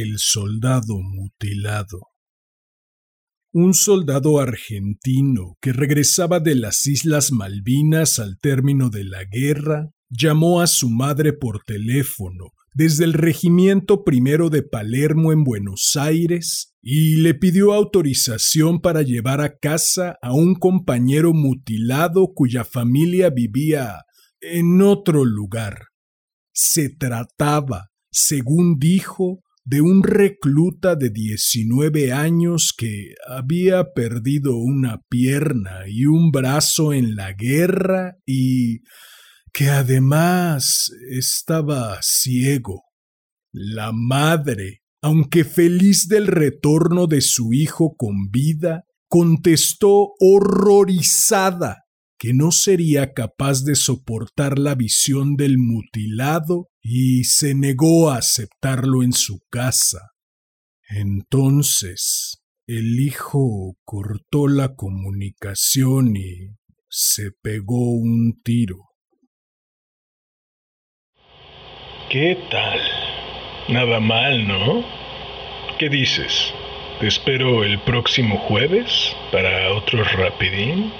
El soldado mutilado. Un soldado argentino que regresaba de las Islas Malvinas al término de la guerra llamó a su madre por teléfono desde el Regimiento Primero de Palermo en Buenos Aires y le pidió autorización para llevar a casa a un compañero mutilado cuya familia vivía en otro lugar. Se trataba, según dijo, de un recluta de 19 años que había perdido una pierna y un brazo en la guerra y que además estaba ciego. La madre, aunque feliz del retorno de su hijo con vida, contestó horrorizada que no sería capaz de soportar la visión del mutilado y se negó a aceptarlo en su casa. Entonces el hijo cortó la comunicación y se pegó un tiro. ¿Qué tal? Nada mal, ¿no? ¿Qué dices? ¿Te espero el próximo jueves para otro rapidín?